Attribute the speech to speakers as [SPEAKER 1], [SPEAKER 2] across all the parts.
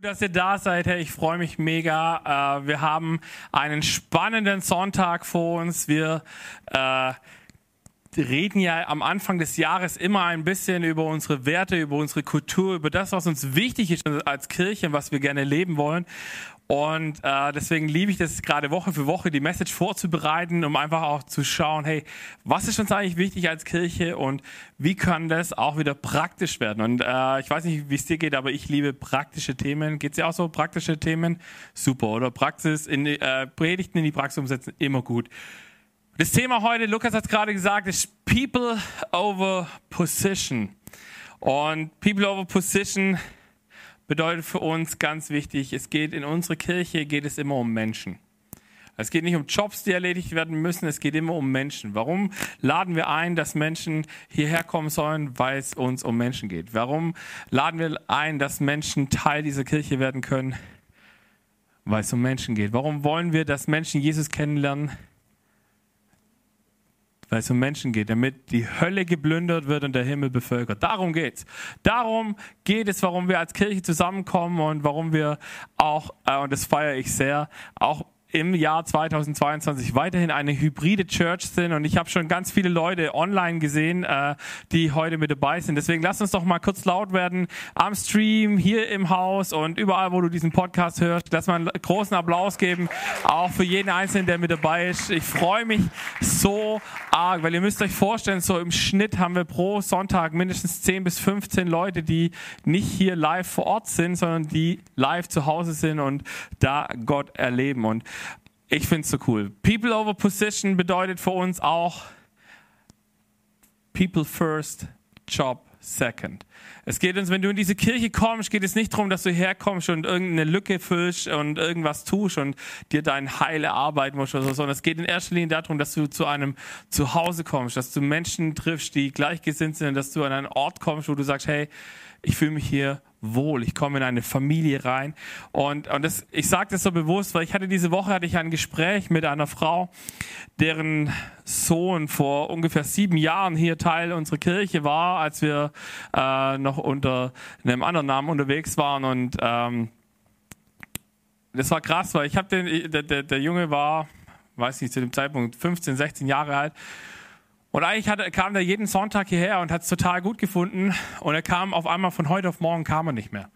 [SPEAKER 1] dass ihr da seid. Hey, ich freue mich mega. Äh, wir haben einen spannenden Sonntag vor uns. Wir äh, reden ja am Anfang des Jahres immer ein bisschen über unsere Werte, über unsere Kultur, über das, was uns wichtig ist als Kirche, was wir gerne leben wollen. Und äh, deswegen liebe ich das gerade Woche für Woche, die Message vorzubereiten, um einfach auch zu schauen, hey, was ist uns eigentlich wichtig als Kirche und wie kann das auch wieder praktisch werden? Und äh, ich weiß nicht, wie es dir geht, aber ich liebe praktische Themen. Geht es dir auch so, praktische Themen? Super, oder? Praxis, in, äh, Predigten in die Praxis umsetzen, immer gut. Das Thema heute, Lukas hat es gerade gesagt, ist People over Position. Und People over Position bedeutet für uns ganz wichtig, es geht in unserer Kirche, geht es immer um Menschen. Es geht nicht um Jobs, die erledigt werden müssen, es geht immer um Menschen. Warum laden wir ein, dass Menschen hierher kommen sollen? Weil es uns um Menschen geht. Warum laden wir ein, dass Menschen Teil dieser Kirche werden können? Weil es um Menschen geht. Warum wollen wir, dass Menschen Jesus kennenlernen? Weil es um Menschen geht, damit die Hölle geplündert wird und der Himmel bevölkert. Darum geht's. Darum geht es, warum wir als Kirche zusammenkommen und warum wir auch, äh, und das feiere ich sehr, auch im Jahr 2022 weiterhin eine hybride Church sind und ich habe schon ganz viele Leute online gesehen, äh, die heute mit dabei sind. Deswegen lass uns doch mal kurz laut werden am Stream, hier im Haus und überall, wo du diesen Podcast hörst. Lass mal einen großen Applaus geben, auch für jeden Einzelnen, der mit dabei ist. Ich freue mich so arg, weil ihr müsst euch vorstellen, so im Schnitt haben wir pro Sonntag mindestens 10 bis 15 Leute, die nicht hier live vor Ort sind, sondern die live zu Hause sind und da Gott erleben. Und ich finde es so cool. People over Position bedeutet für uns auch People first, Job second. Es geht uns, wenn du in diese Kirche kommst, geht es nicht darum, dass du herkommst und irgendeine Lücke füllst und irgendwas tust und dir dein Heil erarbeiten musst oder so, sondern es geht in erster Linie darum, dass du zu einem Zuhause kommst, dass du Menschen triffst, die gleichgesinnt sind, dass du an einen Ort kommst, wo du sagst, hey, ich fühle mich hier wohl. Ich komme in eine Familie rein. Und, und das, ich sage das so bewusst, weil ich hatte diese Woche hatte ich ein Gespräch mit einer Frau, deren Sohn vor ungefähr sieben Jahren hier Teil unserer Kirche war, als wir äh, noch unter einem anderen Namen unterwegs waren. Und ähm, das war krass, weil ich habe den, der, der, der Junge war, weiß nicht, zu dem Zeitpunkt 15, 16 Jahre alt. Und eigentlich hat, kam er jeden Sonntag hierher und hat es total gut gefunden. Und er kam auf einmal von heute auf morgen kam er nicht mehr.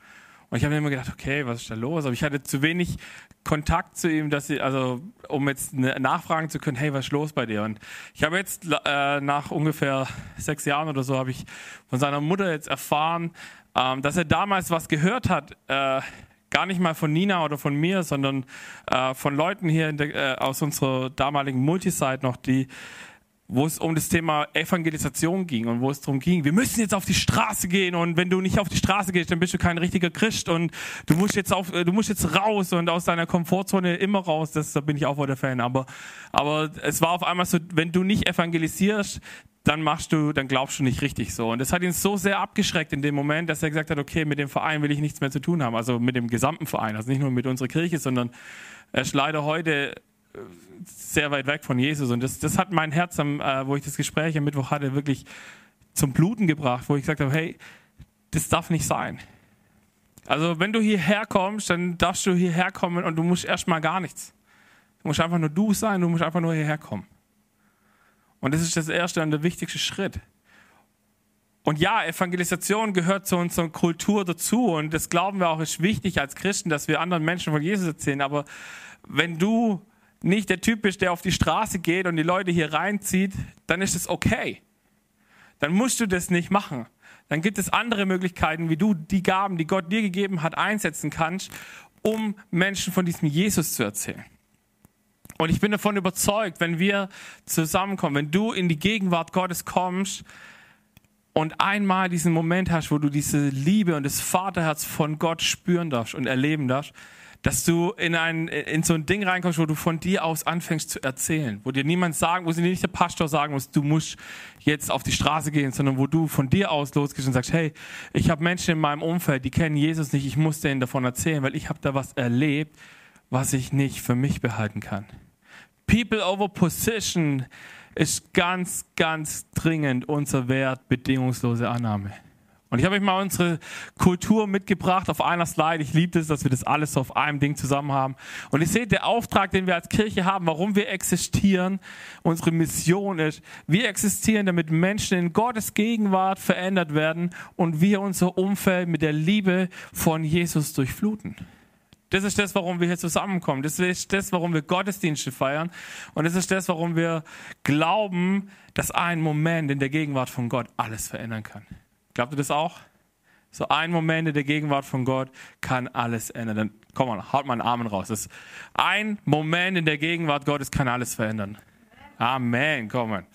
[SPEAKER 1] Und ich habe mir immer gedacht, okay, was ist da los? Aber ich hatte zu wenig Kontakt zu ihm, dass ich, also um jetzt nachfragen zu können, hey, was ist los bei dir? Und ich habe jetzt äh, nach ungefähr sechs Jahren oder so habe ich von seiner Mutter jetzt erfahren, ähm, dass er damals was gehört hat. Äh, gar nicht mal von Nina oder von mir, sondern äh, von Leuten hier der, äh, aus unserer damaligen Multisite noch, die wo es um das Thema Evangelisation ging und wo es darum ging, wir müssen jetzt auf die Straße gehen und wenn du nicht auf die Straße gehst, dann bist du kein richtiger Christ und du musst jetzt auf, du musst jetzt raus und aus deiner Komfortzone immer raus. Das, da bin ich auch voll der Fan. Aber, aber es war auf einmal so, wenn du nicht evangelisierst, dann machst du, dann glaubst du nicht richtig so. Und das hat ihn so sehr abgeschreckt in dem Moment, dass er gesagt hat, okay, mit dem Verein will ich nichts mehr zu tun haben. Also mit dem gesamten Verein, also nicht nur mit unserer Kirche, sondern er ist leider heute sehr weit weg von Jesus. Und das, das hat mein Herz, am, äh, wo ich das Gespräch am Mittwoch hatte, wirklich zum Bluten gebracht, wo ich gesagt habe, hey, das darf nicht sein. Also wenn du hierher kommst, dann darfst du hierher kommen und du musst erstmal gar nichts. Du musst einfach nur du sein, du musst einfach nur hierher kommen. Und das ist das erste und der wichtigste Schritt. Und ja, Evangelisation gehört zu unserer Kultur dazu und das glauben wir auch ist wichtig als Christen, dass wir anderen Menschen von Jesus erzählen. Aber wenn du nicht der Typ bist, der auf die Straße geht und die Leute hier reinzieht, dann ist es okay. Dann musst du das nicht machen. Dann gibt es andere Möglichkeiten, wie du die Gaben, die Gott dir gegeben hat, einsetzen kannst, um Menschen von diesem Jesus zu erzählen. Und ich bin davon überzeugt, wenn wir zusammenkommen, wenn du in die Gegenwart Gottes kommst und einmal diesen Moment hast, wo du diese Liebe und das Vaterherz von Gott spüren darfst und erleben darfst, dass du in, ein, in so ein Ding reinkommst, wo du von dir aus anfängst zu erzählen, wo dir niemand sagen, wo dir nicht der Pastor sagen muss, du musst jetzt auf die Straße gehen, sondern wo du von dir aus losgehst und sagst, hey, ich habe Menschen in meinem Umfeld, die kennen Jesus nicht, ich muss denen davon erzählen, weil ich habe da was erlebt, was ich nicht für mich behalten kann. People over Position ist ganz, ganz dringend unser Wert bedingungslose Annahme. Und ich habe euch mal unsere Kultur mitgebracht auf einer Slide. Ich liebe es, dass wir das alles so auf einem Ding zusammen haben. Und ihr seht, der Auftrag, den wir als Kirche haben, warum wir existieren, unsere Mission ist, wir existieren, damit Menschen in Gottes Gegenwart verändert werden und wir unser Umfeld mit der Liebe von Jesus durchfluten. Das ist das, warum wir hier zusammenkommen. Das ist das, warum wir Gottesdienste feiern. Und das ist das, warum wir glauben, dass ein Moment in der Gegenwart von Gott alles verändern kann. Glaubt ihr das auch? So ein Moment in der Gegenwart von Gott kann alles ändern. Dann komm mal, haut mal einen Armen raus. Das ein Moment in der Gegenwart Gottes kann alles verändern. Amen, komm mal.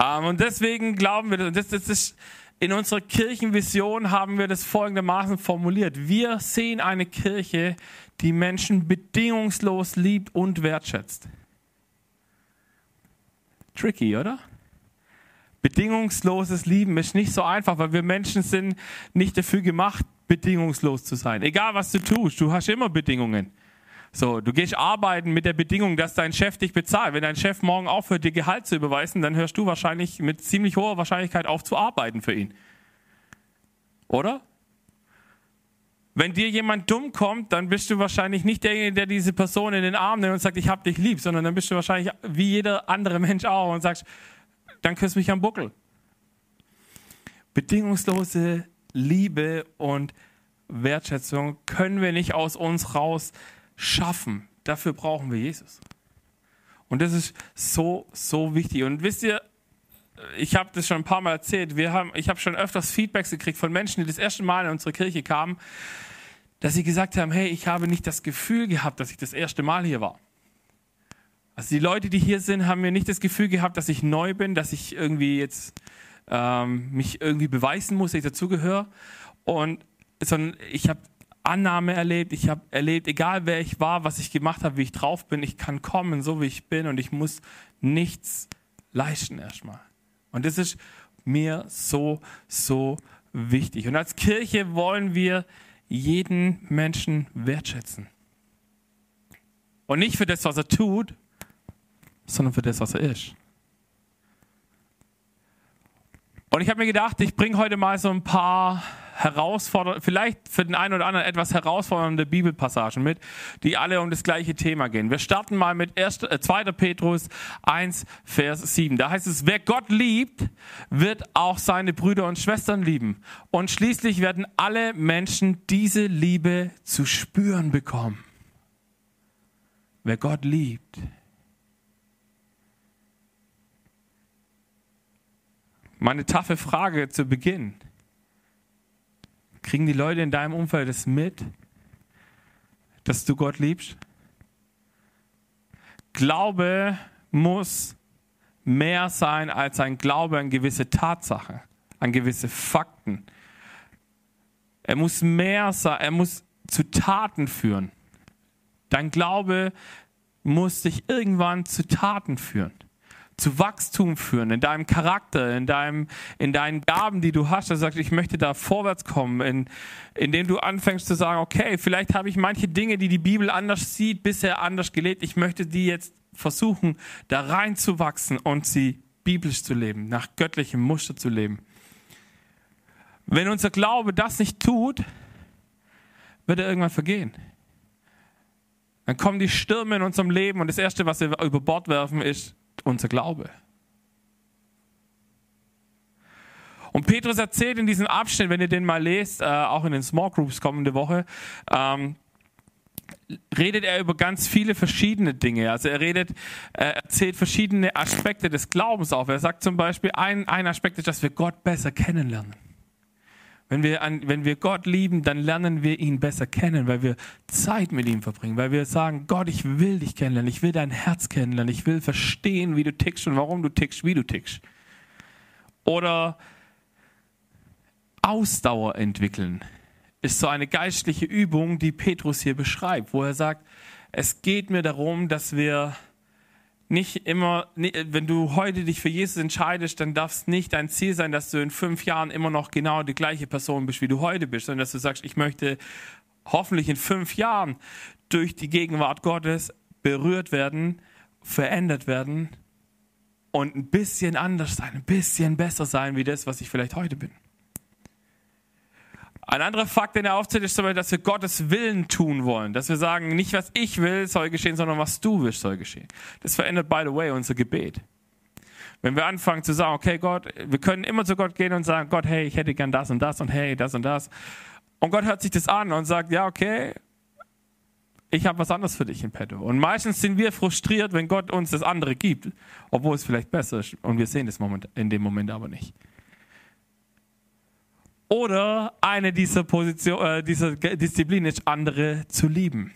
[SPEAKER 1] Ähm, und deswegen glauben wir, das, das ist, in unserer Kirchenvision haben wir das folgendermaßen formuliert. Wir sehen eine Kirche, die Menschen bedingungslos liebt und wertschätzt. Tricky, oder? Bedingungsloses Lieben ist nicht so einfach, weil wir Menschen sind nicht dafür gemacht, bedingungslos zu sein. Egal was du tust, du hast immer Bedingungen. So, du gehst arbeiten mit der Bedingung, dass dein Chef dich bezahlt. Wenn dein Chef morgen aufhört, dir Gehalt zu überweisen, dann hörst du wahrscheinlich mit ziemlich hoher Wahrscheinlichkeit auf zu arbeiten für ihn. Oder? Wenn dir jemand dumm kommt, dann bist du wahrscheinlich nicht derjenige, der diese Person in den Arm nimmt und sagt, ich hab dich lieb, sondern dann bist du wahrscheinlich wie jeder andere Mensch auch und sagst, dann küsst mich am Buckel. Bedingungslose Liebe und Wertschätzung können wir nicht aus uns raus schaffen. Dafür brauchen wir Jesus. Und das ist so, so wichtig. Und wisst ihr, ich habe das schon ein paar Mal erzählt, wir haben, ich habe schon öfters Feedbacks gekriegt von Menschen, die das erste Mal in unsere Kirche kamen, dass sie gesagt haben, hey, ich habe nicht das Gefühl gehabt, dass ich das erste Mal hier war. Also die Leute, die hier sind, haben mir nicht das Gefühl gehabt, dass ich neu bin, dass ich irgendwie jetzt ähm, mich irgendwie beweisen muss, dass ich dazugehöre. Und sondern ich habe Annahme erlebt, ich habe erlebt, egal wer ich war, was ich gemacht habe, wie ich drauf bin, ich kann kommen, so wie ich bin und ich muss nichts leisten erstmal. Und das ist mir so, so wichtig. Und als Kirche wollen wir jeden Menschen wertschätzen. Und nicht für das, was er tut, sondern für das, was er ist. Und ich habe mir gedacht, ich bringe heute mal so ein paar herausfordernde, vielleicht für den einen oder anderen etwas herausfordernde Bibelpassagen mit, die alle um das gleiche Thema gehen. Wir starten mal mit 1, äh, 2. Petrus 1, Vers 7. Da heißt es, wer Gott liebt, wird auch seine Brüder und Schwestern lieben. Und schließlich werden alle Menschen diese Liebe zu spüren bekommen. Wer Gott liebt, Meine taffe Frage zu Beginn. Kriegen die Leute in deinem Umfeld es mit, dass du Gott liebst? Glaube muss mehr sein als ein Glaube an gewisse Tatsachen, an gewisse Fakten. Er muss mehr sein, er muss zu Taten führen. Dein Glaube muss dich irgendwann zu Taten führen zu Wachstum führen, in deinem Charakter, in, deinem, in deinen Gaben, die du hast. Er sagt, ich möchte da vorwärts kommen, in, indem du anfängst zu sagen, okay, vielleicht habe ich manche Dinge, die die Bibel anders sieht, bisher anders gelebt. Ich möchte die jetzt versuchen, da reinzuwachsen und sie biblisch zu leben, nach göttlichem Muster zu leben. Wenn unser Glaube das nicht tut, wird er irgendwann vergehen. Dann kommen die Stürme in unserem Leben und das Erste, was wir über Bord werfen, ist unser Glaube. Und Petrus erzählt in diesem Abschnitt, wenn ihr den mal lest, äh, auch in den Small Groups kommende Woche, ähm, redet er über ganz viele verschiedene Dinge. Also er redet, er erzählt verschiedene Aspekte des Glaubens auf. Er sagt zum Beispiel, ein, ein Aspekt ist, dass wir Gott besser kennenlernen. Wenn wir, an, wenn wir Gott lieben, dann lernen wir ihn besser kennen, weil wir Zeit mit ihm verbringen, weil wir sagen, Gott, ich will dich kennenlernen, ich will dein Herz kennenlernen, ich will verstehen, wie du tickst und warum du tickst, wie du tickst. Oder Ausdauer entwickeln ist so eine geistliche Übung, die Petrus hier beschreibt, wo er sagt, es geht mir darum, dass wir nicht immer, wenn du heute dich für Jesus entscheidest, dann darf es nicht dein Ziel sein, dass du in fünf Jahren immer noch genau die gleiche Person bist, wie du heute bist, sondern dass du sagst, ich möchte hoffentlich in fünf Jahren durch die Gegenwart Gottes berührt werden, verändert werden und ein bisschen anders sein, ein bisschen besser sein wie das, was ich vielleicht heute bin. Ein anderer Fakt, den er aufzählt, ist zum Beispiel, dass wir Gottes Willen tun wollen. Dass wir sagen, nicht was ich will soll geschehen, sondern was du willst soll geschehen. Das verändert, by the way, unser Gebet. Wenn wir anfangen zu sagen, okay, Gott, wir können immer zu Gott gehen und sagen, Gott, hey, ich hätte gern das und das und hey, das und das. Und Gott hört sich das an und sagt, ja, okay, ich habe was anderes für dich in petto. Und meistens sind wir frustriert, wenn Gott uns das andere gibt, obwohl es vielleicht besser ist. Und wir sehen das in dem Moment aber nicht. Oder eine dieser, Position, äh, dieser Disziplin ist, andere zu lieben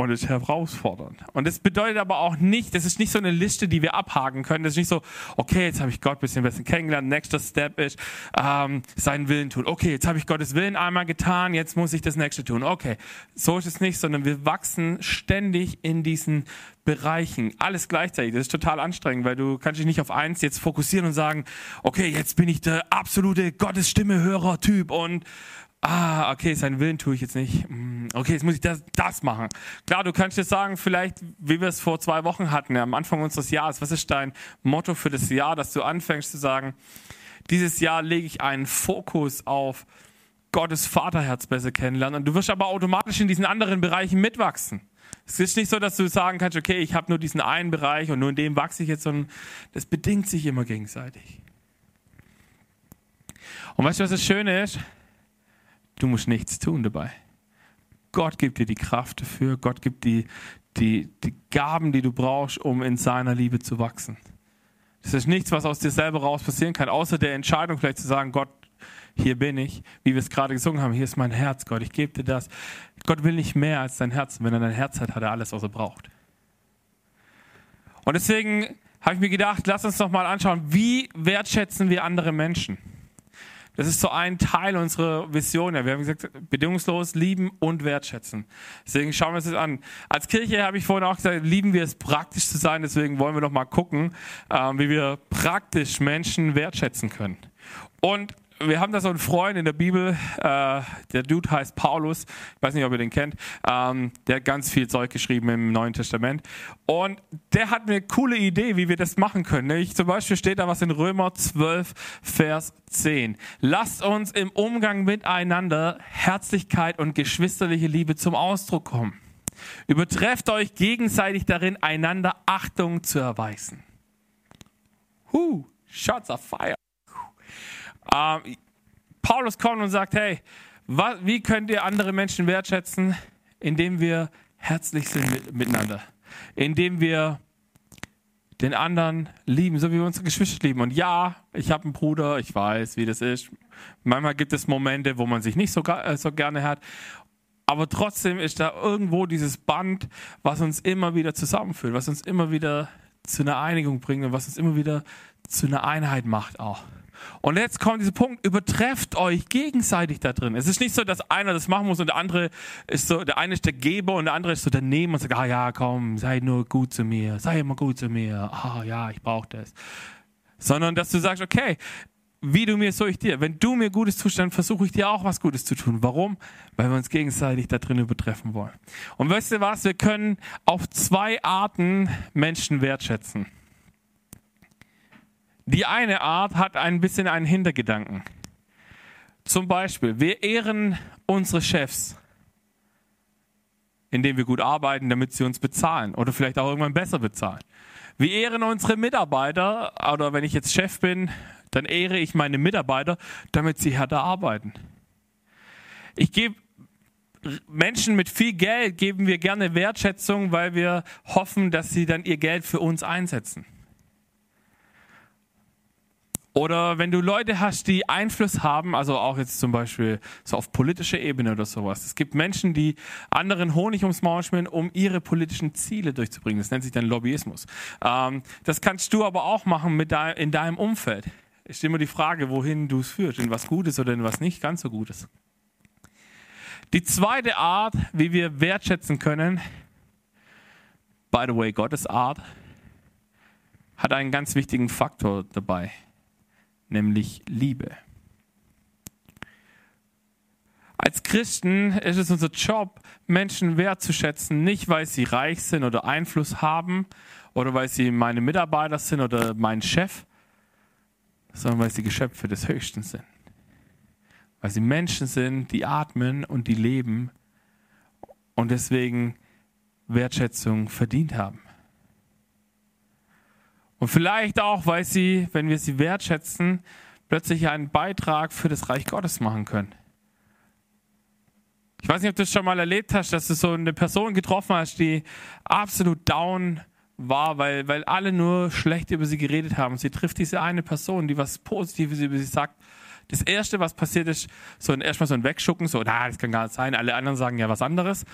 [SPEAKER 1] und ist herausfordernd. Und das bedeutet aber auch nicht, das ist nicht so eine Liste, die wir abhaken können. Das ist nicht so, okay, jetzt habe ich Gott ein bisschen besser kennengelernt. Nächster Step ist, ähm, seinen Willen tun. Okay, jetzt habe ich Gottes Willen einmal getan, jetzt muss ich das nächste tun. Okay, so ist es nicht, sondern wir wachsen ständig in diesen Bereichen. Alles gleichzeitig. Das ist total anstrengend, weil du kannst dich nicht auf eins jetzt fokussieren und sagen, okay, jetzt bin ich der absolute Gottes Stimme Hörer Typ und ah, okay, seinen Willen tue ich jetzt nicht. Hm, okay, jetzt muss ich das, das machen. Klar, du kannst jetzt sagen, vielleicht, wie wir es vor zwei Wochen hatten, ja, am Anfang unseres Jahres, was ist dein Motto für das Jahr, dass du anfängst zu sagen, dieses Jahr lege ich einen Fokus auf Gottes Vaterherz besser kennenlernen und du wirst aber automatisch in diesen anderen Bereichen mitwachsen. Es ist nicht so, dass du sagen kannst, okay, ich habe nur diesen einen Bereich und nur in dem wachse ich jetzt, sondern das bedingt sich immer gegenseitig. Und weißt du, was das Schöne ist? Du musst nichts tun dabei. Gott gibt dir die Kraft dafür. Gott gibt dir die, die Gaben, die du brauchst, um in seiner Liebe zu wachsen. Das ist nichts, was aus dir selber raus passieren kann, außer der Entscheidung vielleicht zu sagen, Gott, hier bin ich, wie wir es gerade gesungen haben, hier ist mein Herz, Gott, ich gebe dir das. Gott will nicht mehr als dein Herz. Wenn er dein Herz hat, hat er alles, was er braucht. Und deswegen habe ich mir gedacht, lass uns doch mal anschauen, wie wertschätzen wir andere Menschen. Das ist so ein Teil unserer Vision. Wir haben gesagt, bedingungslos lieben und wertschätzen. Deswegen schauen wir uns das an. Als Kirche habe ich vorhin auch gesagt, lieben wir es praktisch zu sein. Deswegen wollen wir doch mal gucken, ähm, wie wir praktisch Menschen wertschätzen können. Und wir haben da so einen Freund in der Bibel, äh, der Dude heißt Paulus, ich weiß nicht, ob ihr den kennt, ähm, der hat ganz viel Zeug geschrieben im Neuen Testament. Und der hat eine coole Idee, wie wir das machen können. Nämlich zum Beispiel steht da was in Römer 12, Vers 10. Lasst uns im Umgang miteinander Herzlichkeit und geschwisterliche Liebe zum Ausdruck kommen. Übertrefft euch gegenseitig darin, einander Achtung zu erweisen. Huh, shots of fire. Ähm, Paulus kommt und sagt, hey, wie könnt ihr andere Menschen wertschätzen? Indem wir herzlich sind mit, miteinander. Indem wir den anderen lieben, so wie wir unsere Geschwister lieben. Und ja, ich habe einen Bruder, ich weiß, wie das ist. Manchmal gibt es Momente, wo man sich nicht so, äh, so gerne hat. Aber trotzdem ist da irgendwo dieses Band, was uns immer wieder zusammenführt, was uns immer wieder zu einer Einigung bringt und was uns immer wieder zu einer Einheit macht auch. Und jetzt kommt dieser Punkt, übertrefft euch gegenseitig da drin. Es ist nicht so, dass einer das machen muss und der andere ist so, der eine ist der Geber und der andere ist so der Nehmer und sagt, ah ja, komm, sei nur gut zu mir, sei immer gut zu mir, ah ja, ich brauche das. Sondern, dass du sagst, okay, wie du mir, so ich dir. Wenn du mir Gutes tust, dann versuche ich dir auch was Gutes zu tun. Warum? Weil wir uns gegenseitig da drin übertreffen wollen. Und weißt du was? Wir können auf zwei Arten Menschen wertschätzen. Die eine Art hat ein bisschen einen Hintergedanken. Zum Beispiel, wir ehren unsere Chefs, indem wir gut arbeiten, damit sie uns bezahlen oder vielleicht auch irgendwann besser bezahlen. Wir ehren unsere Mitarbeiter oder wenn ich jetzt Chef bin, dann ehre ich meine Mitarbeiter, damit sie härter arbeiten. Ich gebe Menschen mit viel Geld geben wir gerne Wertschätzung, weil wir hoffen, dass sie dann ihr Geld für uns einsetzen. Oder wenn du Leute hast, die Einfluss haben, also auch jetzt zum Beispiel so auf politischer Ebene oder sowas. Es gibt Menschen, die anderen Honig ums Maul schmieren, um ihre politischen Ziele durchzubringen. Das nennt sich dann Lobbyismus. Ähm, das kannst du aber auch machen mit de in deinem Umfeld. Stelle immer die Frage, wohin du es führst, in was Gutes oder in was nicht ganz so Gutes. Die zweite Art, wie wir wertschätzen können, by the way, Gottes Art, hat einen ganz wichtigen Faktor dabei nämlich Liebe. Als Christen ist es unser Job, Menschen wertzuschätzen, nicht weil sie reich sind oder Einfluss haben oder weil sie meine Mitarbeiter sind oder mein Chef, sondern weil sie Geschöpfe des Höchsten sind. Weil sie Menschen sind, die atmen und die leben und deswegen Wertschätzung verdient haben. Und vielleicht auch, weil sie, wenn wir sie wertschätzen, plötzlich einen Beitrag für das Reich Gottes machen können. Ich weiß nicht, ob du es schon mal erlebt hast, dass du so eine Person getroffen hast, die absolut down war, weil, weil alle nur schlecht über sie geredet haben. Sie trifft diese eine Person, die was Positives über sie sagt. Das Erste, was passiert ist, so ein, erstmal so ein Wegschucken, so, na, das kann gar nicht sein. Alle anderen sagen ja was anderes.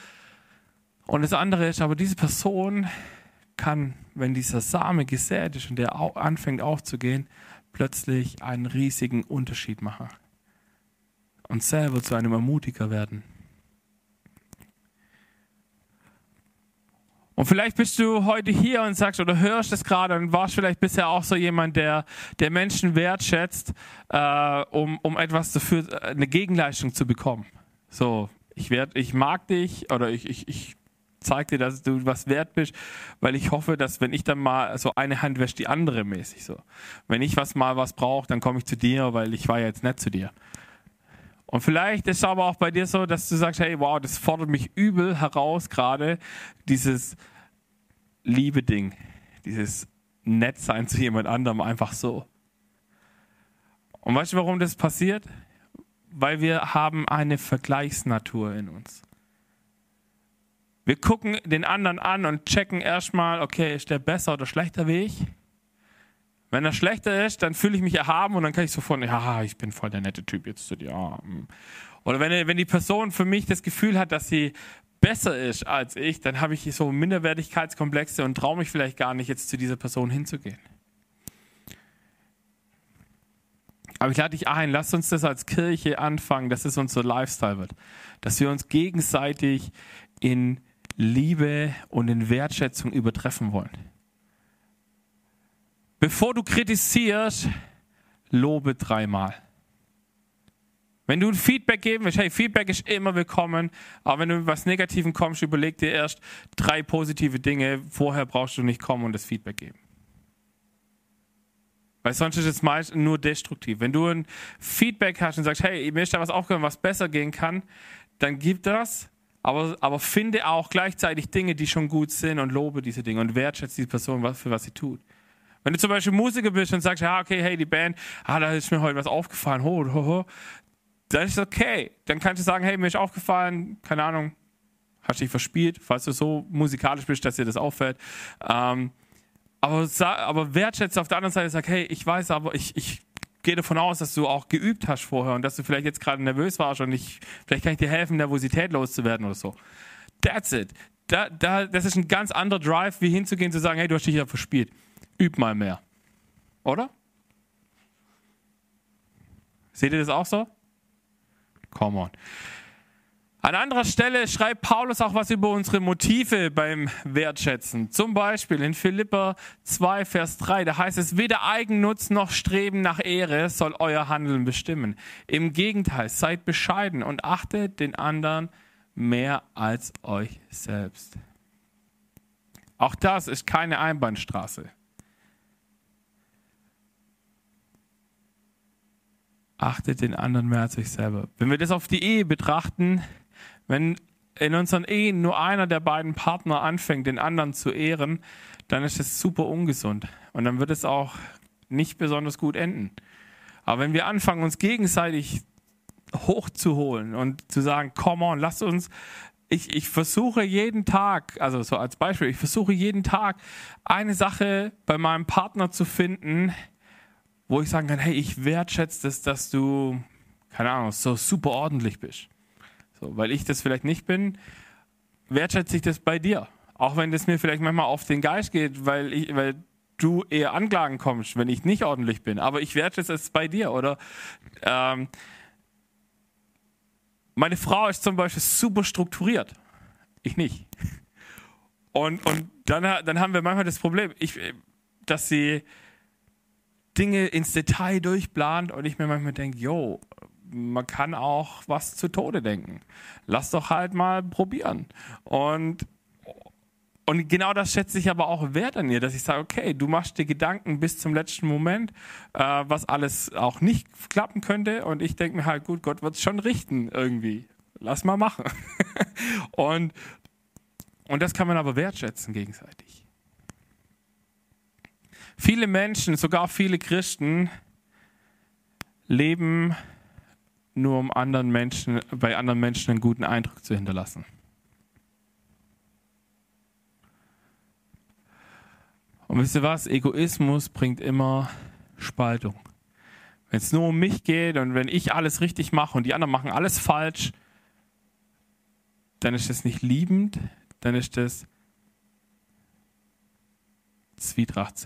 [SPEAKER 1] Und das andere ist, aber diese Person kann, wenn dieser Same gesät ist und der anfängt aufzugehen, plötzlich einen riesigen Unterschied machen. Und selber zu einem Ermutiger werden. Und vielleicht bist du heute hier und sagst oder hörst es gerade und warst vielleicht bisher auch so jemand, der, der Menschen wertschätzt, äh, um, um etwas dafür, eine Gegenleistung zu bekommen. So, ich, werd, ich mag dich oder ich, ich, ich zeig dir, dass du was wert bist, weil ich hoffe, dass wenn ich dann mal so eine Hand wäscht die andere mäßig so. Wenn ich was mal was brauche, dann komme ich zu dir, weil ich war ja jetzt nett zu dir. Und vielleicht ist es aber auch bei dir so, dass du sagst, hey, wow, das fordert mich übel heraus gerade, dieses Liebe-Ding, dieses Nettsein zu jemand anderem einfach so. Und weißt du, warum das passiert? Weil wir haben eine Vergleichsnatur in uns. Wir gucken den anderen an und checken erstmal, okay, ist der besser oder schlechter wie ich? Wenn er schlechter ist, dann fühle ich mich erhaben und dann kann ich sofort, ja, ich bin voll der nette Typ jetzt zu dir. Oder wenn, wenn die Person für mich das Gefühl hat, dass sie besser ist als ich, dann habe ich so Minderwertigkeitskomplexe und traue mich vielleicht gar nicht, jetzt zu dieser Person hinzugehen. Aber ich lade dich ein, lass uns das als Kirche anfangen, dass es unser Lifestyle wird. Dass wir uns gegenseitig in Liebe und in Wertschätzung übertreffen wollen. Bevor du kritisierst, lobe dreimal. Wenn du ein Feedback geben willst, hey, Feedback ist immer willkommen, aber wenn du mit was Negativen kommst, überleg dir erst drei positive Dinge. Vorher brauchst du nicht kommen und das Feedback geben. Weil sonst ist es meist nur destruktiv. Wenn du ein Feedback hast und sagst, hey, mir ist da was aufgehört, was besser gehen kann, dann gib das, aber, aber finde auch gleichzeitig Dinge, die schon gut sind und lobe diese Dinge und wertschätze diese Person für was sie tut. Wenn du zum Beispiel Musiker bist und sagst, ja, okay, hey, die Band, ah, da ist mir heute was aufgefallen, ho, ho, ho, dann ist okay. Dann kannst du sagen, hey, mir ist aufgefallen, keine Ahnung, hast dich verspielt, falls du so musikalisch bist, dass dir das auffällt. Ähm, aber, aber wertschätze auf der anderen Seite, sag, hey, ich weiß aber, ich, ich gehe davon aus, dass du auch geübt hast vorher und dass du vielleicht jetzt gerade nervös warst und ich, vielleicht kann ich dir helfen, Nervosität loszuwerden oder so. That's it. Da, da, das ist ein ganz anderer Drive, wie hinzugehen, zu sagen, hey, du hast dich ja verspielt üb mal mehr. Oder? Seht ihr das auch so? Come on. An anderer Stelle schreibt Paulus auch was über unsere Motive beim Wertschätzen. Zum Beispiel in Philippa 2, Vers 3, da heißt es, weder Eigennutz noch Streben nach Ehre soll euer Handeln bestimmen. Im Gegenteil, seid bescheiden und achtet den anderen mehr als euch selbst. Auch das ist keine Einbahnstraße. achtet den anderen mehr als euch selber. Wenn wir das auf die Ehe betrachten, wenn in unseren Ehen nur einer der beiden Partner anfängt, den anderen zu ehren, dann ist es super ungesund. Und dann wird es auch nicht besonders gut enden. Aber wenn wir anfangen, uns gegenseitig hochzuholen und zu sagen, come on, lasst uns, ich, ich versuche jeden Tag, also so als Beispiel, ich versuche jeden Tag eine Sache bei meinem Partner zu finden, wo ich sagen kann, hey, ich wertschätze es, dass du, keine Ahnung, so super ordentlich bist. So, weil ich das vielleicht nicht bin, wertschätze ich das bei dir. Auch wenn das mir vielleicht manchmal auf den Geist geht, weil, ich, weil du eher Anklagen kommst, wenn ich nicht ordentlich bin. Aber ich wertschätze es bei dir. Oder ähm, meine Frau ist zum Beispiel super strukturiert. Ich nicht. Und, und dann, dann haben wir manchmal das Problem, ich, dass sie Dinge ins Detail durchplant und ich mir manchmal denke, yo, man kann auch was zu Tode denken. Lass doch halt mal probieren. Und und genau das schätze ich aber auch wert an ihr, dass ich sage, okay, du machst dir Gedanken bis zum letzten Moment, äh, was alles auch nicht klappen könnte. Und ich denke mir halt, gut, Gott wird es schon richten irgendwie. Lass mal machen. und, und das kann man aber wertschätzen gegenseitig. Viele Menschen, sogar viele Christen, leben nur um anderen Menschen, bei anderen Menschen einen guten Eindruck zu hinterlassen. Und wisst ihr was? Egoismus bringt immer Spaltung. Wenn es nur um mich geht und wenn ich alles richtig mache und die anderen machen alles falsch, dann ist das nicht liebend, dann ist das Zwietracht.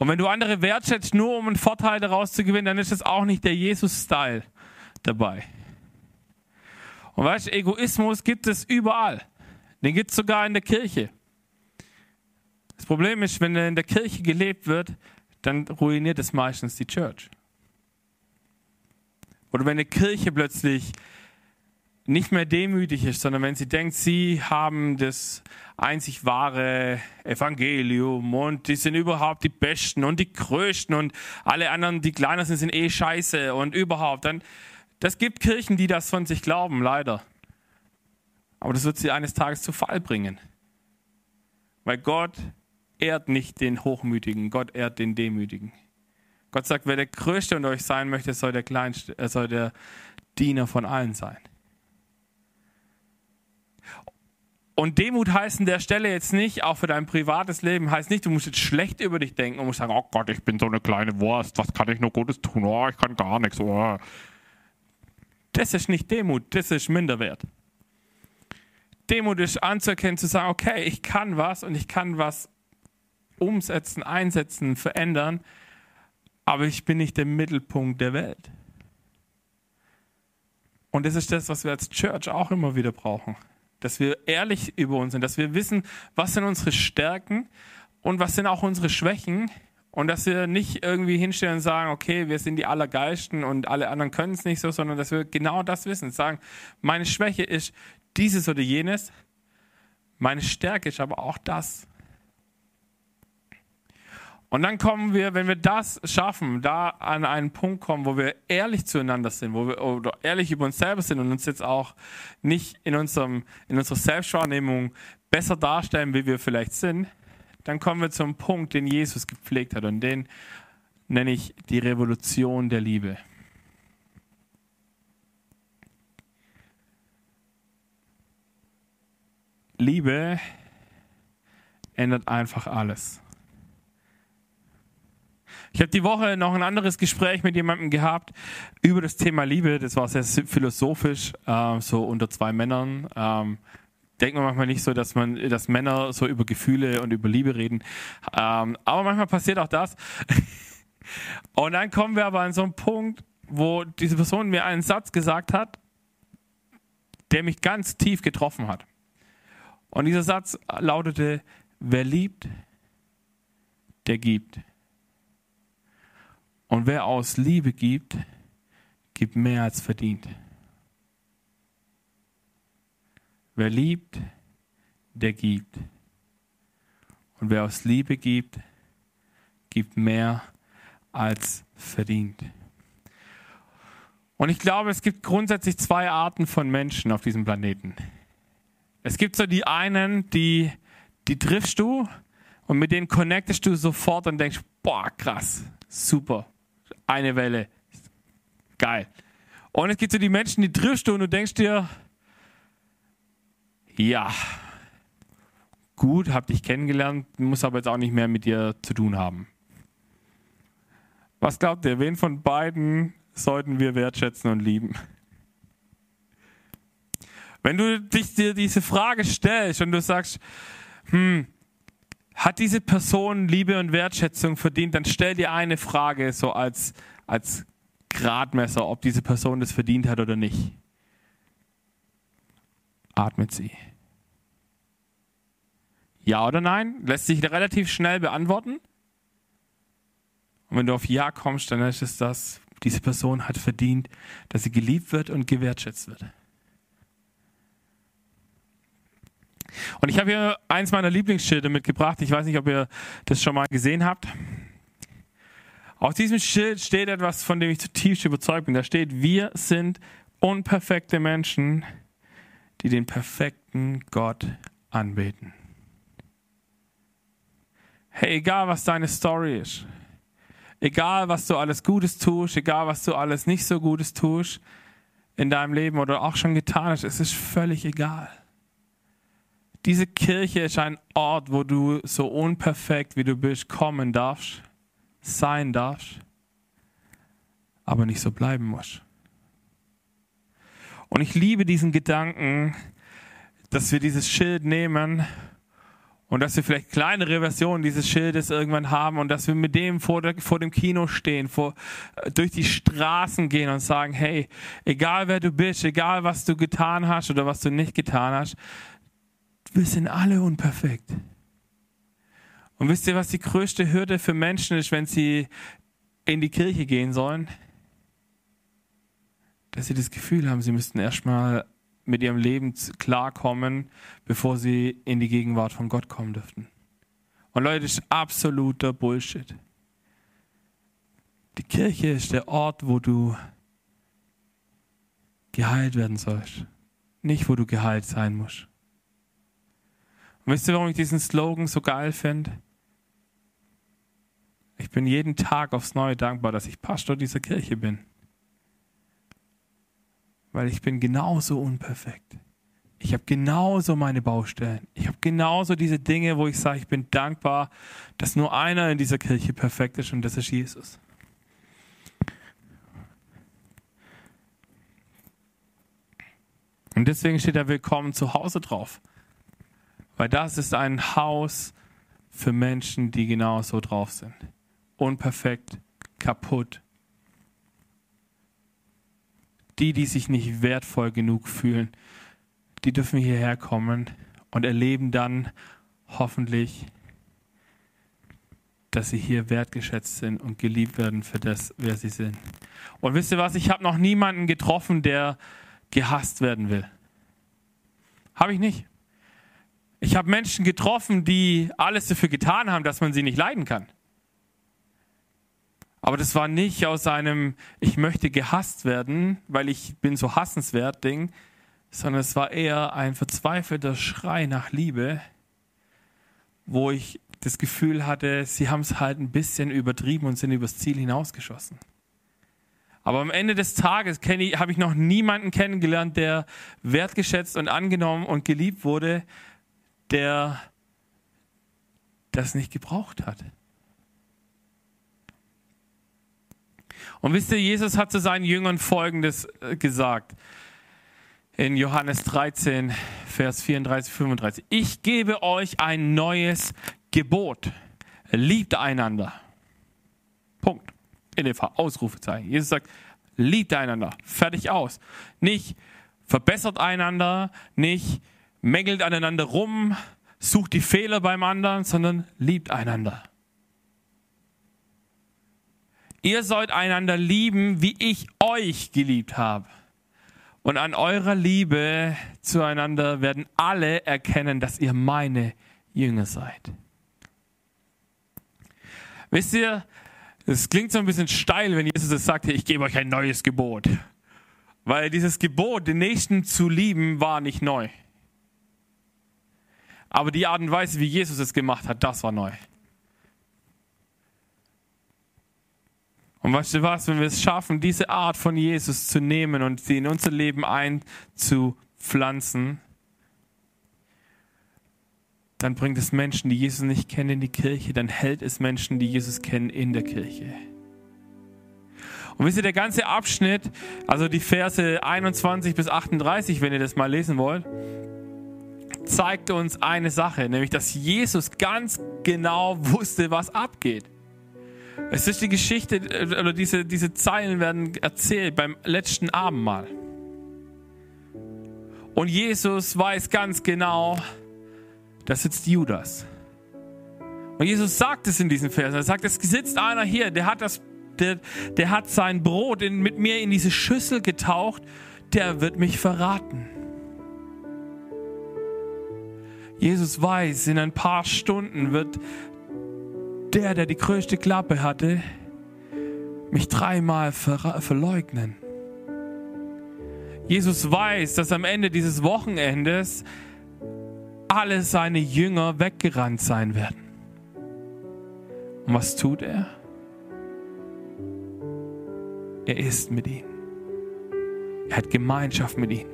[SPEAKER 1] Und wenn du andere wertschätzt, nur um einen Vorteil daraus zu gewinnen, dann ist das auch nicht der Jesus-Style dabei. Und weißt du, Egoismus gibt es überall. Den gibt es sogar in der Kirche. Das Problem ist, wenn er in der Kirche gelebt wird, dann ruiniert es meistens die Church. Oder wenn eine Kirche plötzlich nicht mehr demütig ist, sondern wenn sie denkt, sie haben das einzig wahre Evangelium und die sind überhaupt die Besten und die Größten und alle anderen, die kleiner sind, sind eh scheiße und überhaupt, dann, das gibt Kirchen, die das von sich glauben, leider. Aber das wird sie eines Tages zu Fall bringen. Weil Gott ehrt nicht den Hochmütigen, Gott ehrt den Demütigen. Gott sagt, wer der Größte unter euch sein möchte, soll der Kleinste, er soll der Diener von allen sein. Und Demut heißt an der Stelle jetzt nicht, auch für dein privates Leben, heißt nicht, du musst jetzt schlecht über dich denken und musst sagen, oh Gott, ich bin so eine kleine Wurst, was kann ich nur Gutes tun? Oh, ich kann gar nichts. Oh. Das ist nicht Demut, das ist Minderwert. Demut ist anzuerkennen, zu sagen, okay, ich kann was und ich kann was umsetzen, einsetzen, verändern, aber ich bin nicht der Mittelpunkt der Welt. Und das ist das, was wir als Church auch immer wieder brauchen. Dass wir ehrlich über uns sind, dass wir wissen, was sind unsere Stärken und was sind auch unsere Schwächen. Und dass wir nicht irgendwie hinstellen und sagen, okay, wir sind die Allergeisten und alle anderen können es nicht so, sondern dass wir genau das wissen. Sagen, meine Schwäche ist dieses oder jenes. Meine Stärke ist aber auch das. Und dann kommen wir, wenn wir das schaffen, da an einen Punkt kommen, wo wir ehrlich zueinander sind, wo wir oder ehrlich über uns selber sind und uns jetzt auch nicht in, unserem, in unserer Selbstwahrnehmung besser darstellen, wie wir vielleicht sind, dann kommen wir zum Punkt, den Jesus gepflegt hat und den nenne ich die Revolution der Liebe. Liebe ändert einfach alles. Ich habe die Woche noch ein anderes Gespräch mit jemandem gehabt über das Thema Liebe. Das war sehr philosophisch, äh, so unter zwei Männern. Ähm, denkt man manchmal nicht so, dass man, dass Männer so über Gefühle und über Liebe reden. Ähm, aber manchmal passiert auch das. und dann kommen wir aber an so einen Punkt, wo diese Person mir einen Satz gesagt hat, der mich ganz tief getroffen hat. Und dieser Satz lautete, wer liebt, der gibt. Und wer aus Liebe gibt, gibt mehr als verdient. Wer liebt, der gibt. Und wer aus Liebe gibt, gibt mehr als verdient. Und ich glaube, es gibt grundsätzlich zwei Arten von Menschen auf diesem Planeten. Es gibt so die einen, die, die triffst du und mit denen connectest du sofort und denkst, boah, krass, super, eine Welle, geil. Und es gibt so die Menschen, die triffst du und du denkst dir, ja, gut, hab dich kennengelernt, muss aber jetzt auch nicht mehr mit dir zu tun haben. Was glaubt ihr, wen von beiden sollten wir wertschätzen und lieben? Wenn du dich dir diese Frage stellst und du sagst, hm, hat diese Person Liebe und Wertschätzung verdient, dann stell dir eine Frage so als, als Gradmesser, ob diese Person das verdient hat oder nicht. Atmet sie. Ja oder nein? Lässt sich relativ schnell beantworten. Und wenn du auf Ja kommst, dann ist es das, diese Person hat verdient, dass sie geliebt wird und gewertschätzt wird. Und ich habe hier eins meiner Lieblingsschilder mitgebracht. Ich weiß nicht, ob ihr das schon mal gesehen habt. Auf diesem Schild steht etwas, von dem ich zutiefst überzeugt bin. Da steht, wir sind unperfekte Menschen, die den perfekten Gott anbeten. Hey, egal was deine Story ist, egal was du alles Gutes tust, egal was du alles nicht so Gutes tust in deinem Leben oder auch schon getan hast, es ist völlig egal. Diese Kirche ist ein Ort, wo du so unperfekt wie du bist kommen darfst, sein darfst, aber nicht so bleiben musst. Und ich liebe diesen Gedanken, dass wir dieses Schild nehmen und dass wir vielleicht kleinere Versionen dieses Schildes irgendwann haben und dass wir mit dem vor, der, vor dem Kino stehen, vor, äh, durch die Straßen gehen und sagen, hey, egal wer du bist, egal was du getan hast oder was du nicht getan hast, wir sind alle unperfekt. Und wisst ihr, was die größte Hürde für Menschen ist, wenn sie in die Kirche gehen sollen? Dass sie das Gefühl haben, sie müssten erstmal mit ihrem Leben klarkommen, bevor sie in die Gegenwart von Gott kommen dürften. Und Leute, das ist absoluter Bullshit. Die Kirche ist der Ort, wo du geheilt werden sollst, nicht wo du geheilt sein musst. Und wisst ihr, warum ich diesen Slogan so geil finde? Ich bin jeden Tag aufs Neue dankbar, dass ich Pastor dieser Kirche bin. Weil ich bin genauso unperfekt. Ich habe genauso meine Baustellen. Ich habe genauso diese Dinge, wo ich sage, ich bin dankbar, dass nur einer in dieser Kirche perfekt ist und das ist Jesus. Und deswegen steht da Willkommen zu Hause drauf. Weil das ist ein Haus für Menschen, die genau so drauf sind. Unperfekt, kaputt. Die, die sich nicht wertvoll genug fühlen, die dürfen hierher kommen und erleben dann hoffentlich, dass sie hier wertgeschätzt sind und geliebt werden für das, wer sie sind. Und wisst ihr was, ich habe noch niemanden getroffen, der gehasst werden will. Habe ich nicht. Ich habe Menschen getroffen, die alles dafür getan haben, dass man sie nicht leiden kann. Aber das war nicht aus einem Ich möchte gehasst werden, weil ich bin so hassenswert Ding, sondern es war eher ein verzweifelter Schrei nach Liebe, wo ich das Gefühl hatte, sie haben es halt ein bisschen übertrieben und sind übers Ziel hinausgeschossen. Aber am Ende des Tages habe ich noch niemanden kennengelernt, der wertgeschätzt und angenommen und geliebt wurde, der das nicht gebraucht hat. Und wisst ihr, Jesus hat zu seinen Jüngern Folgendes äh, gesagt. In Johannes 13, Vers 34, 35. Ich gebe euch ein neues Gebot. Liebt einander. Punkt. NFH, Ausrufezeichen. Jesus sagt, liebt einander. Fertig aus. Nicht verbessert einander, nicht mängelt aneinander rum, sucht die Fehler beim anderen, sondern liebt einander. Ihr sollt einander lieben, wie ich euch geliebt habe. Und an eurer Liebe zueinander werden alle erkennen, dass ihr meine Jünger seid. Wisst ihr, es klingt so ein bisschen steil, wenn Jesus es sagt, ich gebe euch ein neues Gebot. Weil dieses Gebot, den Nächsten zu lieben, war nicht neu. Aber die Art und Weise, wie Jesus es gemacht hat, das war neu. Und weißt du was, wenn wir es schaffen, diese Art von Jesus zu nehmen und sie in unser Leben einzupflanzen, dann bringt es Menschen, die Jesus nicht kennen, in die Kirche, dann hält es Menschen, die Jesus kennen, in der Kirche. Und wisst ihr, der ganze Abschnitt, also die Verse 21 bis 38, wenn ihr das mal lesen wollt, zeigt uns eine Sache, nämlich dass Jesus ganz genau wusste, was abgeht. Es ist die Geschichte, äh, oder diese, diese Zeilen werden erzählt beim letzten Abendmahl. Und Jesus weiß ganz genau, da sitzt Judas. Und Jesus sagt es in diesen Versen. Er sagt, es sitzt einer hier, der hat, das, der, der hat sein Brot in, mit mir in diese Schüssel getaucht, der wird mich verraten. Jesus weiß, in ein paar Stunden wird der, der die größte Klappe hatte, mich dreimal ver verleugnen. Jesus weiß, dass am Ende dieses Wochenendes alle seine Jünger weggerannt sein werden. Und was tut er? Er ist mit ihnen. Er hat Gemeinschaft mit ihnen.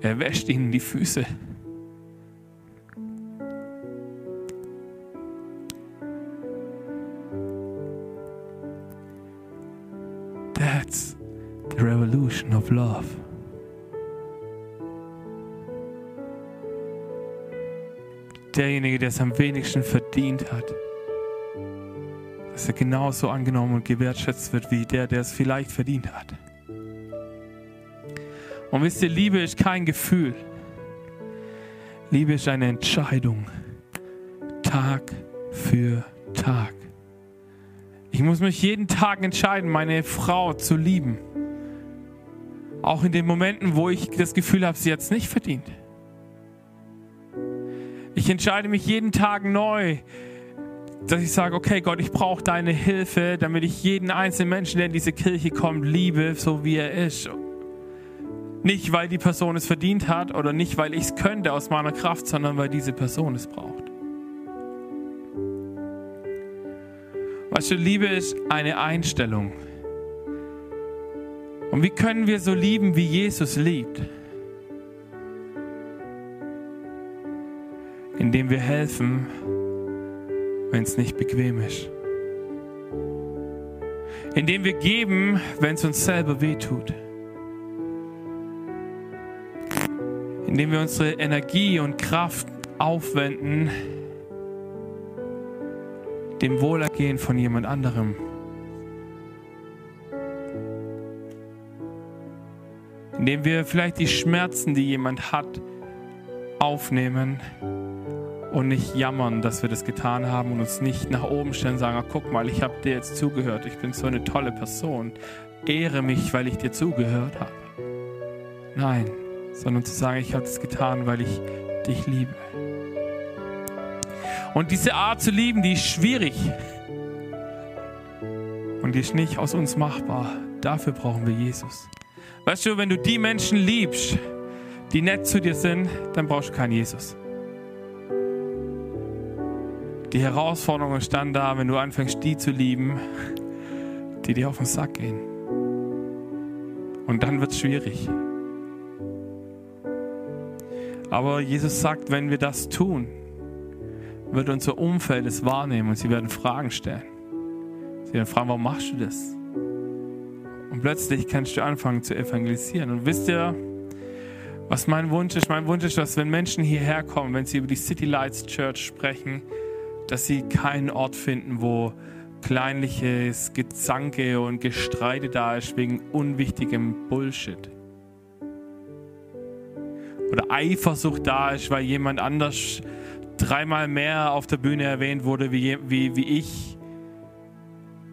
[SPEAKER 1] Er wäscht ihnen die Füße. Revolution of love. Derjenige, der es am wenigsten verdient hat, dass er genauso angenommen und gewertschätzt wird wie der, der es vielleicht verdient hat. Und wisst ihr, Liebe ist kein Gefühl. Liebe ist eine Entscheidung. Tag für Tag. Ich muss mich jeden Tag entscheiden, meine Frau zu lieben. Auch in den Momenten, wo ich das Gefühl habe, sie hat es nicht verdient. Ich entscheide mich jeden Tag neu, dass ich sage, okay Gott, ich brauche deine Hilfe, damit ich jeden einzelnen Menschen, der in diese Kirche kommt, liebe, so wie er ist. Nicht, weil die Person es verdient hat oder nicht, weil ich es könnte aus meiner Kraft, sondern weil diese Person es braucht. Weißt du, Liebe ist eine Einstellung. Und wie können wir so lieben, wie Jesus liebt? Indem wir helfen, wenn es nicht bequem ist. Indem wir geben, wenn es uns selber wehtut. Indem wir unsere Energie und Kraft aufwenden, dem Wohlergehen von jemand anderem. Indem wir vielleicht die Schmerzen, die jemand hat, aufnehmen und nicht jammern, dass wir das getan haben und uns nicht nach oben stellen und sagen, ah, guck mal, ich habe dir jetzt zugehört, ich bin so eine tolle Person, ehre mich, weil ich dir zugehört habe. Nein, sondern zu sagen, ich habe es getan, weil ich dich liebe. Und diese Art zu lieben, die ist schwierig. Und die ist nicht aus uns machbar. Dafür brauchen wir Jesus. Weißt du, wenn du die Menschen liebst, die nett zu dir sind, dann brauchst du keinen Jesus. Die Herausforderung ist da, wenn du anfängst, die zu lieben, die dir auf den Sack gehen. Und dann wird es schwierig. Aber Jesus sagt, wenn wir das tun, wird unser Umfeld es wahrnehmen und sie werden Fragen stellen. Sie werden fragen, warum machst du das? Und plötzlich kannst du anfangen zu evangelisieren. Und wisst ihr, was mein Wunsch ist? Mein Wunsch ist, dass wenn Menschen hierher kommen, wenn sie über die City Lights Church sprechen, dass sie keinen Ort finden, wo kleinliches Gezanke und Gestreite da ist wegen unwichtigem Bullshit. Oder Eifersucht da ist, weil jemand anders dreimal mehr auf der Bühne erwähnt wurde wie, wie, wie ich.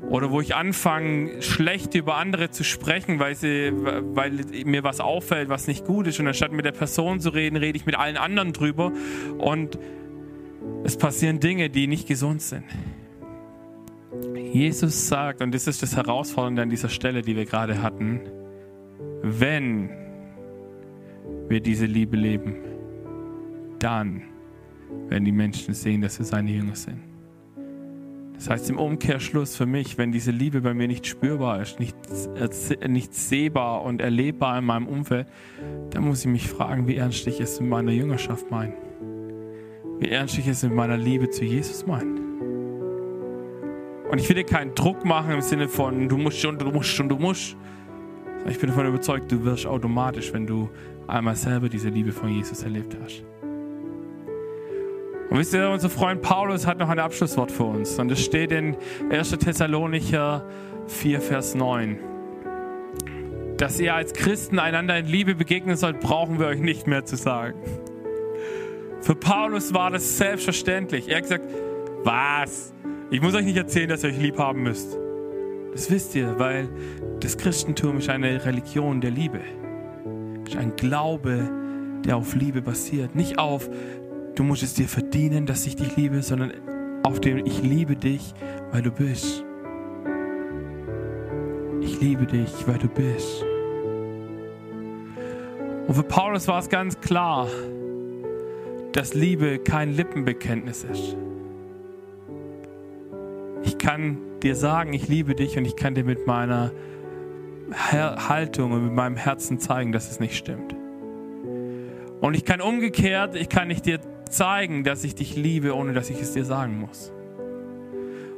[SPEAKER 1] Oder wo ich anfange, schlecht über andere zu sprechen, weil, sie, weil mir was auffällt, was nicht gut ist. Und anstatt mit der Person zu reden, rede ich mit allen anderen drüber. Und es passieren Dinge, die nicht gesund sind. Jesus sagt, und das ist das Herausfordernde an dieser Stelle, die wir gerade hatten, wenn wir diese Liebe leben, dann werden die Menschen sehen, dass wir seine Jünger sind. Das heißt im Umkehrschluss für mich, wenn diese Liebe bei mir nicht spürbar ist, nicht, nicht sehbar und erlebbar in meinem Umfeld, dann muss ich mich fragen, wie ernst ich es in meiner Jüngerschaft meine. Wie ernst ich es in meiner Liebe zu Jesus meine. Und ich will dir keinen Druck machen im Sinne von, du musst schon, du musst schon, du musst. Ich bin davon überzeugt, du wirst automatisch, wenn du einmal selber diese Liebe von Jesus erlebt hast. Und wisst ihr, unser Freund Paulus hat noch ein Abschlusswort für uns. Und es steht in 1. Thessalonicher 4, Vers 9. Dass ihr als Christen einander in Liebe begegnen sollt, brauchen wir euch nicht mehr zu sagen. Für Paulus war das selbstverständlich. Er hat gesagt, was? Ich muss euch nicht erzählen, dass ihr euch lieb haben müsst. Das wisst ihr, weil das Christentum ist eine Religion der Liebe. Ist ein Glaube, der auf Liebe basiert. Nicht auf, du musst es dir verdienen, dass ich dich liebe, sondern auf dem ich liebe dich, weil du bist. Ich liebe dich, weil du bist. Und für Paulus war es ganz klar, dass Liebe kein Lippenbekenntnis ist. Ich kann dir sagen, ich liebe dich und ich kann dir mit meiner Haltung und mit meinem Herzen zeigen, dass es nicht stimmt. Und ich kann umgekehrt, ich kann nicht dir zeigen, dass ich dich liebe, ohne dass ich es dir sagen muss.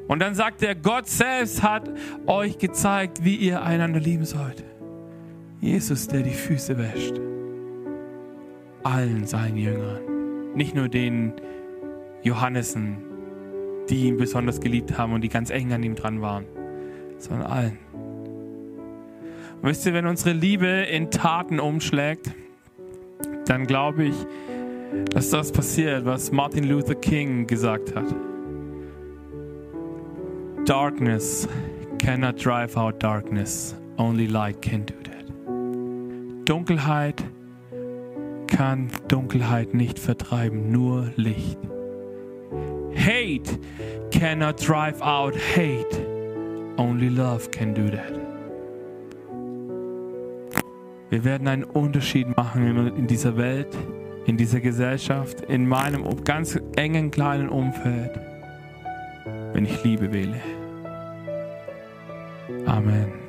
[SPEAKER 1] Und dann sagt er, Gott selbst hat euch gezeigt, wie ihr einander lieben sollt. Jesus, der die Füße wäscht. Allen seinen Jüngern. Nicht nur den Johannessen, die ihn besonders geliebt haben und die ganz eng an ihm dran waren, sondern allen. Und wisst ihr, wenn unsere Liebe in Taten umschlägt, dann glaube ich, dass das passiert, was Martin Luther King gesagt hat. Darkness cannot drive out darkness, only light can do that. Dunkelheit kann Dunkelheit nicht vertreiben, nur Licht. Hate cannot drive out hate, only love can do that. Wir werden einen Unterschied machen in dieser Welt, in dieser Gesellschaft, in meinem ganz engen kleinen Umfeld, wenn ich Liebe wähle. Amen.